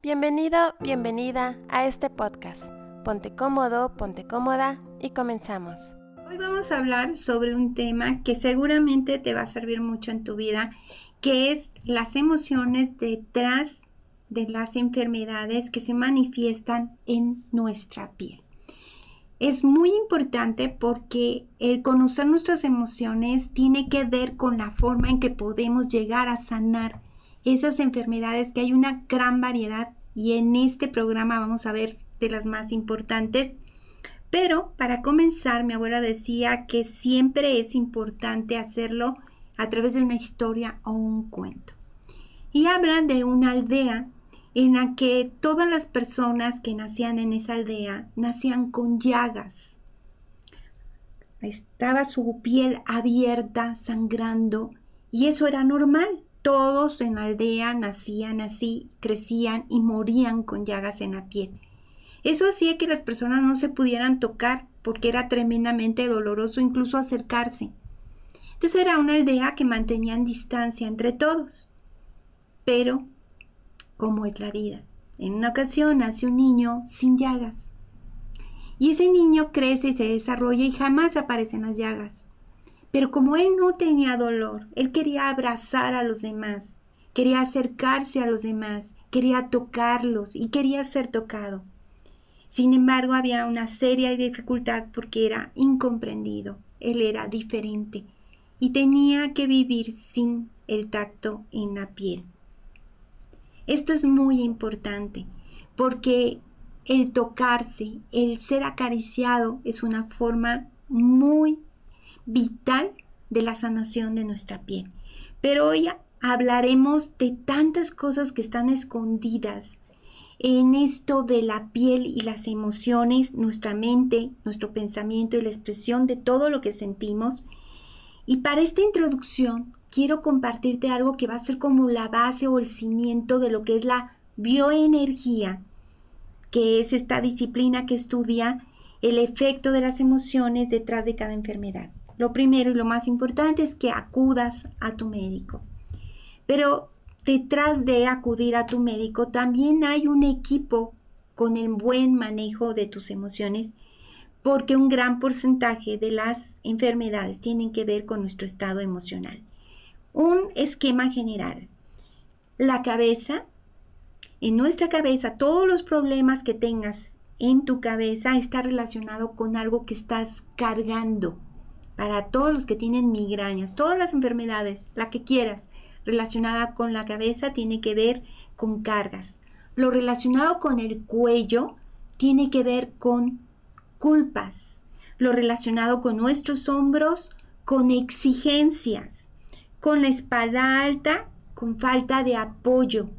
Bienvenido, bienvenida a este podcast. Ponte cómodo, ponte cómoda y comenzamos. Hoy vamos a hablar sobre un tema que seguramente te va a servir mucho en tu vida, que es las emociones detrás de las enfermedades que se manifiestan en nuestra piel. Es muy importante porque el conocer nuestras emociones tiene que ver con la forma en que podemos llegar a sanar esas enfermedades que hay una gran variedad y en este programa vamos a ver de las más importantes. Pero para comenzar, mi abuela decía que siempre es importante hacerlo a través de una historia o un cuento. Y hablan de una aldea en la que todas las personas que nacían en esa aldea nacían con llagas. Estaba su piel abierta, sangrando, y eso era normal. Todos en la aldea nacían así, crecían y morían con llagas en la piel. Eso hacía que las personas no se pudieran tocar porque era tremendamente doloroso incluso acercarse. Entonces era una aldea que mantenían distancia entre todos. Pero, ¿cómo es la vida? En una ocasión nace un niño sin llagas. Y ese niño crece y se desarrolla y jamás aparecen las llagas. Pero como él no tenía dolor, él quería abrazar a los demás, quería acercarse a los demás, quería tocarlos y quería ser tocado. Sin embargo, había una seria dificultad porque era incomprendido, él era diferente y tenía que vivir sin el tacto en la piel. Esto es muy importante porque el tocarse, el ser acariciado es una forma muy vital de la sanación de nuestra piel. Pero hoy hablaremos de tantas cosas que están escondidas en esto de la piel y las emociones, nuestra mente, nuestro pensamiento y la expresión de todo lo que sentimos. Y para esta introducción quiero compartirte algo que va a ser como la base o el cimiento de lo que es la bioenergía, que es esta disciplina que estudia el efecto de las emociones detrás de cada enfermedad. Lo primero y lo más importante es que acudas a tu médico. Pero detrás de acudir a tu médico también hay un equipo con el buen manejo de tus emociones porque un gran porcentaje de las enfermedades tienen que ver con nuestro estado emocional. Un esquema general. La cabeza, en nuestra cabeza, todos los problemas que tengas en tu cabeza está relacionado con algo que estás cargando para todos los que tienen migrañas, todas las enfermedades, la que quieras, relacionada con la cabeza tiene que ver con cargas. Lo relacionado con el cuello tiene que ver con culpas. Lo relacionado con nuestros hombros, con exigencias. Con la espalda alta, con falta de apoyo.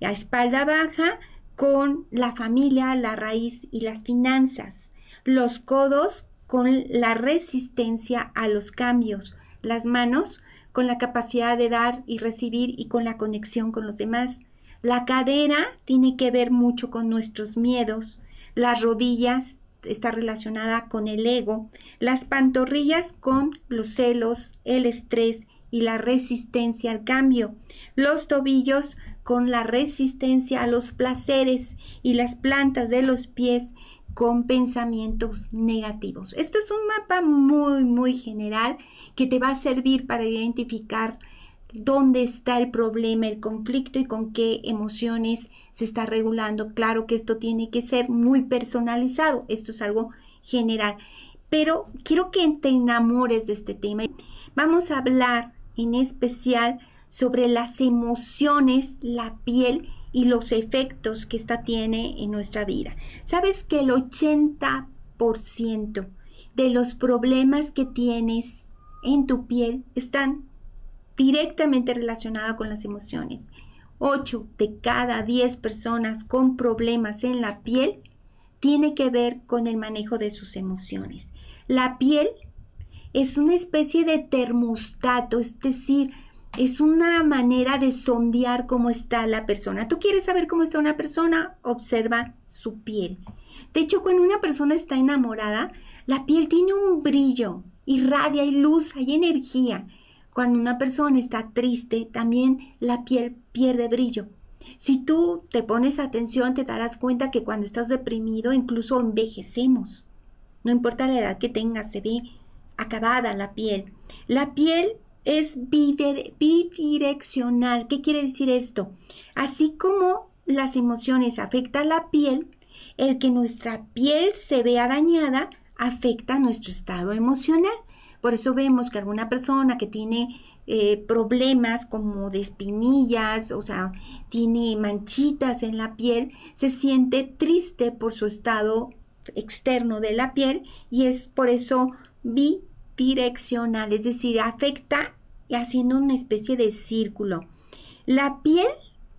La espalda baja, con la familia, la raíz y las finanzas. Los codos con la resistencia a los cambios, las manos con la capacidad de dar y recibir y con la conexión con los demás. La cadera tiene que ver mucho con nuestros miedos, las rodillas está relacionada con el ego, las pantorrillas con los celos, el estrés y la resistencia al cambio, los tobillos con la resistencia a los placeres y las plantas de los pies con pensamientos negativos. Este es un mapa muy, muy general que te va a servir para identificar dónde está el problema, el conflicto y con qué emociones se está regulando. Claro que esto tiene que ser muy personalizado, esto es algo general, pero quiero que te enamores de este tema. Vamos a hablar en especial sobre las emociones, la piel y los efectos que esta tiene en nuestra vida. ¿Sabes que el 80% de los problemas que tienes en tu piel están directamente relacionados con las emociones? 8 de cada 10 personas con problemas en la piel tiene que ver con el manejo de sus emociones. La piel es una especie de termostato, es decir, es una manera de sondear cómo está la persona. ¿Tú quieres saber cómo está una persona? Observa su piel. De hecho, cuando una persona está enamorada, la piel tiene un brillo, irradia, luz, hay energía. Cuando una persona está triste, también la piel pierde brillo. Si tú te pones atención, te darás cuenta que cuando estás deprimido incluso envejecemos. No importa la edad que tengas, se ve acabada la piel. La piel es bidireccional. ¿Qué quiere decir esto? Así como las emociones afectan la piel, el que nuestra piel se vea dañada afecta nuestro estado emocional. Por eso vemos que alguna persona que tiene eh, problemas como de espinillas, o sea, tiene manchitas en la piel, se siente triste por su estado externo de la piel y es por eso bidireccional, es decir, afecta haciendo una especie de círculo. La piel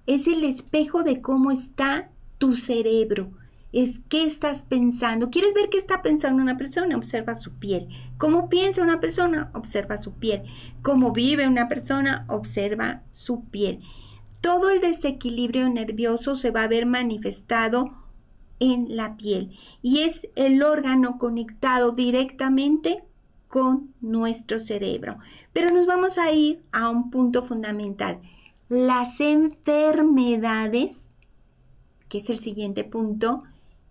es el espejo de cómo está tu cerebro es qué estás pensando. ¿Quieres ver qué está pensando una persona? Observa su piel. ¿Cómo piensa una persona? Observa su piel. ¿Cómo vive una persona? Observa su piel. Todo el desequilibrio nervioso se va a ver manifestado en la piel y es el órgano conectado directamente con nuestro cerebro. Pero nos vamos a ir a un punto fundamental. Las enfermedades, que es el siguiente punto,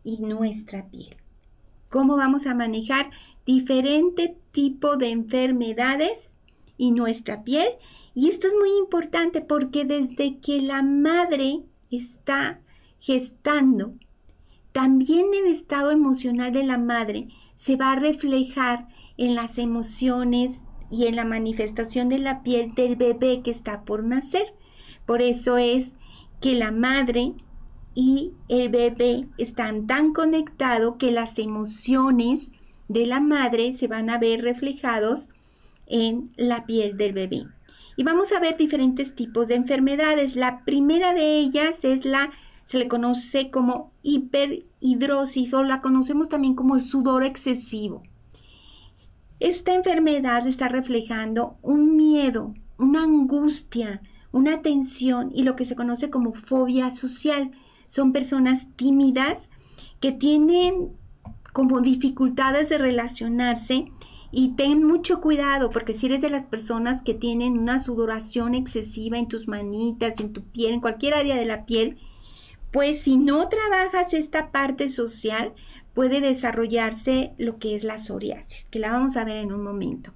y nuestra piel. ¿Cómo vamos a manejar diferente tipo de enfermedades y nuestra piel? Y esto es muy importante porque desde que la madre está gestando, también el estado emocional de la madre se va a reflejar en las emociones y en la manifestación de la piel del bebé que está por nacer. Por eso es que la madre y el bebé están tan conectados que las emociones de la madre se van a ver reflejados en la piel del bebé. Y vamos a ver diferentes tipos de enfermedades. La primera de ellas es la, se le conoce como hiperhidrosis o la conocemos también como el sudor excesivo. Esta enfermedad está reflejando un miedo, una angustia, una tensión y lo que se conoce como fobia social. Son personas tímidas que tienen como dificultades de relacionarse y ten mucho cuidado porque si eres de las personas que tienen una sudoración excesiva en tus manitas, en tu piel, en cualquier área de la piel, pues si no trabajas esta parte social, puede desarrollarse lo que es la psoriasis, que la vamos a ver en un momento.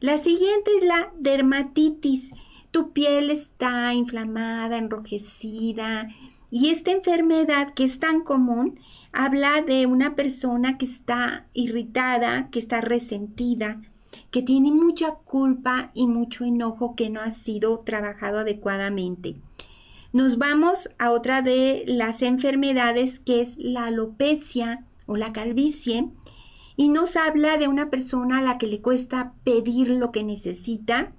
La siguiente es la dermatitis. Tu piel está inflamada, enrojecida, y esta enfermedad que es tan común habla de una persona que está irritada, que está resentida, que tiene mucha culpa y mucho enojo que no ha sido trabajado adecuadamente. Nos vamos a otra de las enfermedades que es la alopecia o la calvicie y nos habla de una persona a la que le cuesta pedir lo que necesita.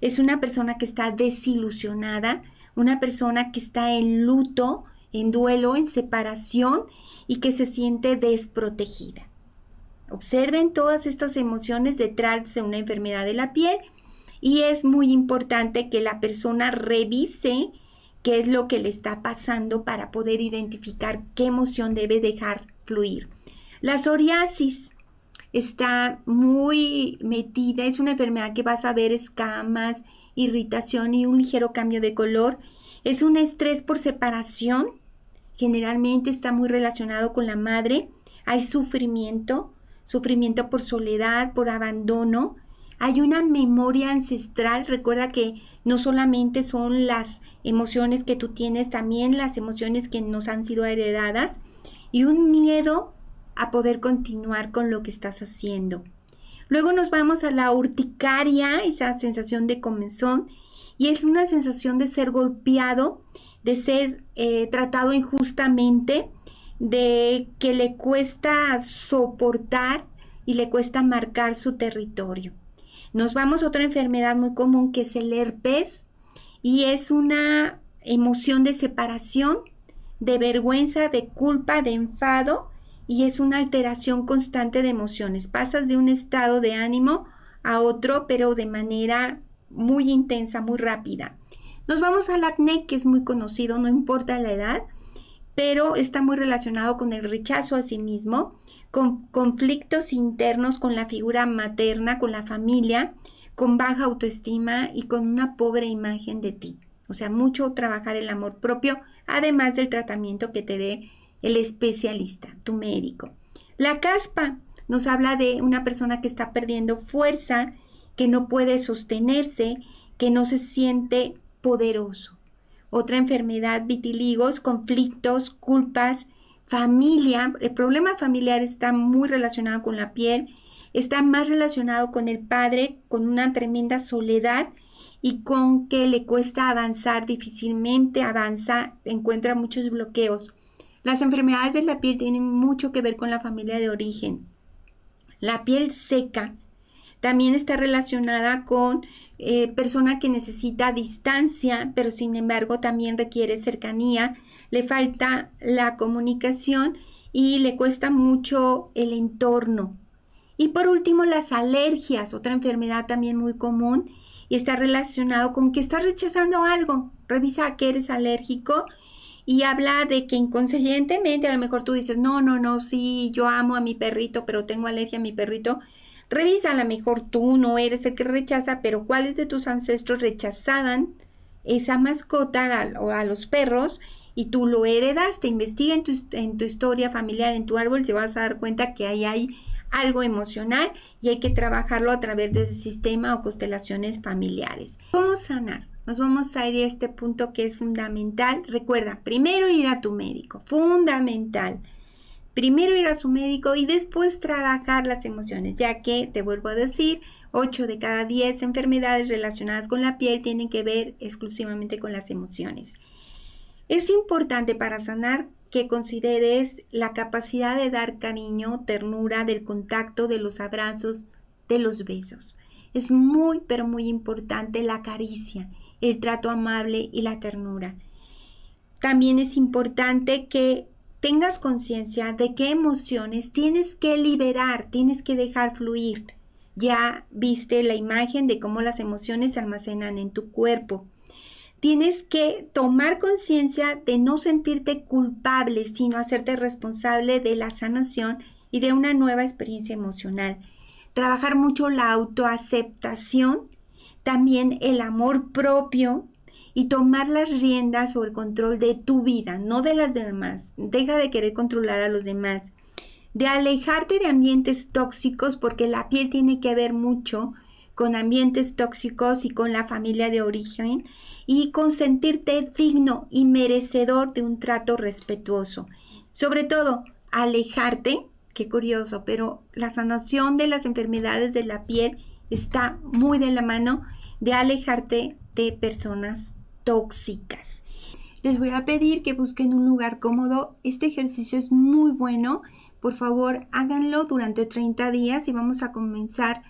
Es una persona que está desilusionada, una persona que está en luto, en duelo, en separación y que se siente desprotegida. Observen todas estas emociones detrás de una enfermedad de la piel y es muy importante que la persona revise qué es lo que le está pasando para poder identificar qué emoción debe dejar fluir. La psoriasis está muy metida, es una enfermedad que vas a ver escamas, irritación y un ligero cambio de color. Es un estrés por separación, generalmente está muy relacionado con la madre. Hay sufrimiento, sufrimiento por soledad, por abandono. Hay una memoria ancestral, recuerda que no solamente son las emociones que tú tienes, también las emociones que nos han sido heredadas y un miedo a poder continuar con lo que estás haciendo. Luego nos vamos a la urticaria, esa sensación de comenzón, y es una sensación de ser golpeado, de ser eh, tratado injustamente, de que le cuesta soportar y le cuesta marcar su territorio. Nos vamos a otra enfermedad muy común que es el herpes y es una emoción de separación, de vergüenza, de culpa, de enfado y es una alteración constante de emociones. Pasas de un estado de ánimo a otro, pero de manera muy intensa, muy rápida. Nos vamos al acné, que es muy conocido, no importa la edad, pero está muy relacionado con el rechazo a sí mismo, con conflictos internos con la figura materna, con la familia, con baja autoestima y con una pobre imagen de ti. O sea, mucho trabajar el amor propio, además del tratamiento que te dé el especialista, tu médico. La caspa nos habla de una persona que está perdiendo fuerza, que no puede sostenerse, que no se siente poderoso. Otra enfermedad, vitiligos, conflictos, culpas, familia. El problema familiar está muy relacionado con la piel, está más relacionado con el padre, con una tremenda soledad y con que le cuesta avanzar, difícilmente avanza, encuentra muchos bloqueos. Las enfermedades de la piel tienen mucho que ver con la familia de origen. La piel seca también está relacionada con eh, persona que necesita distancia, pero sin embargo también requiere cercanía, le falta la comunicación y le cuesta mucho el entorno. Y por último, las alergias, otra enfermedad también muy común y está relacionado con que estás rechazando algo. Revisa a qué eres alérgico y habla de que inconscientemente a lo mejor tú dices, no, no, no, sí, yo amo a mi perrito, pero tengo alergia a mi perrito. Revisa, a lo mejor tú no eres el que rechaza, pero cuáles de tus ancestros rechazaban esa mascota o a los perros y tú lo heredaste. Investiga en tu, historia familiar, en tu árbol, te vas a dar cuenta que ahí hay algo emocional y hay que trabajarlo a través del sistema o constelaciones familiares. ¿Cómo sanar? Nos vamos a ir a este punto que es fundamental. Recuerda, primero ir a tu médico, fundamental. Primero ir a su médico y después trabajar las emociones, ya que, te vuelvo a decir, 8 de cada 10 enfermedades relacionadas con la piel tienen que ver exclusivamente con las emociones. Es importante para sanar que consideres la capacidad de dar cariño, ternura, del contacto, de los abrazos, de los besos. Es muy, pero muy importante la caricia, el trato amable y la ternura. También es importante que tengas conciencia de qué emociones tienes que liberar, tienes que dejar fluir. Ya viste la imagen de cómo las emociones se almacenan en tu cuerpo tienes que tomar conciencia de no sentirte culpable, sino hacerte responsable de la sanación y de una nueva experiencia emocional. Trabajar mucho la autoaceptación, también el amor propio y tomar las riendas o el control de tu vida, no de las demás. Deja de querer controlar a los demás. De alejarte de ambientes tóxicos porque la piel tiene que ver mucho con ambientes tóxicos y con la familia de origen y con sentirte digno y merecedor de un trato respetuoso. Sobre todo, alejarte, qué curioso, pero la sanación de las enfermedades de la piel está muy de la mano de alejarte de personas tóxicas. Les voy a pedir que busquen un lugar cómodo. Este ejercicio es muy bueno. Por favor, háganlo durante 30 días y vamos a comenzar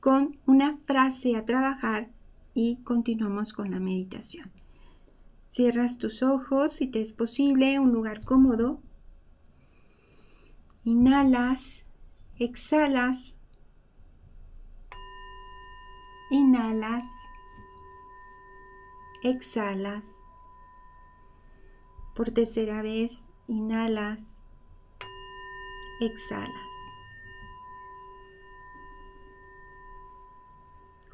con una frase a trabajar y continuamos con la meditación. Cierras tus ojos si te es posible, un lugar cómodo. Inhalas, exhalas. Inhalas, exhalas. Por tercera vez, inhalas, exhalas.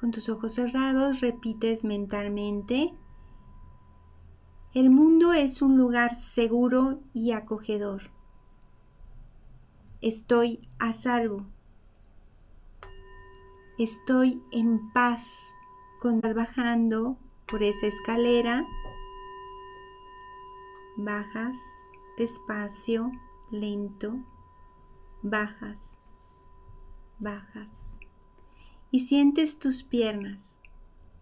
Con tus ojos cerrados repites mentalmente, el mundo es un lugar seguro y acogedor. Estoy a salvo. Estoy en paz. Vas bajando por esa escalera, bajas despacio, lento, bajas, bajas y sientes tus piernas,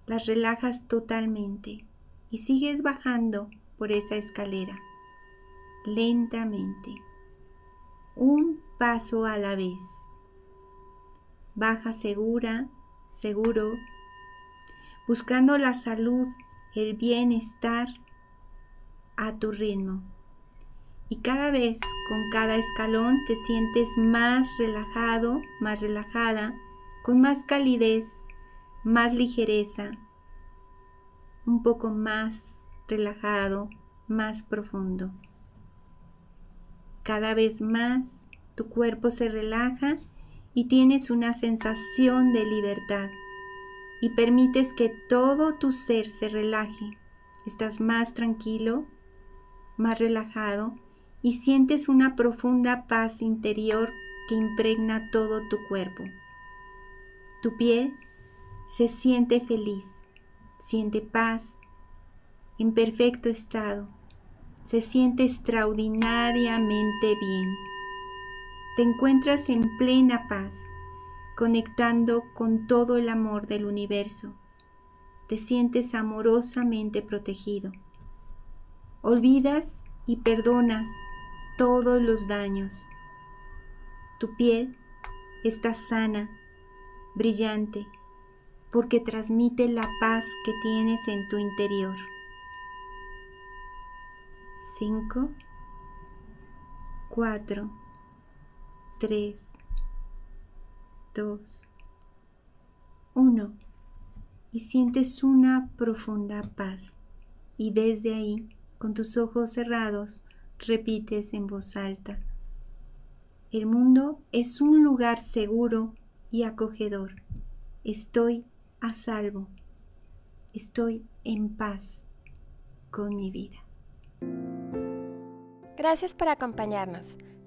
las relajas totalmente y sigues bajando por esa escalera, lentamente, un paso a la vez. Baja segura, seguro, buscando la salud, el bienestar a tu ritmo. Y cada vez con cada escalón te sientes más relajado, más relajada con más calidez, más ligereza, un poco más relajado, más profundo. Cada vez más tu cuerpo se relaja y tienes una sensación de libertad y permites que todo tu ser se relaje estás más tranquilo, más relajado y sientes una profunda paz interior que impregna todo tu cuerpo. Tu piel se siente feliz, siente paz, en perfecto estado, se siente extraordinariamente bien. Te encuentras en plena paz, conectando con todo el amor del universo. Te sientes amorosamente protegido. Olvidas y perdonas todos los daños. Tu piel está sana, brillante, porque transmite la paz que tienes en tu interior. 5, 4, 3, 2, 1 y sientes una profunda paz y desde ahí, con tus ojos cerrados, repites en voz alta. El mundo es un lugar seguro y acogedor. Estoy a salvo. Estoy en paz con mi vida. Gracias por acompañarnos.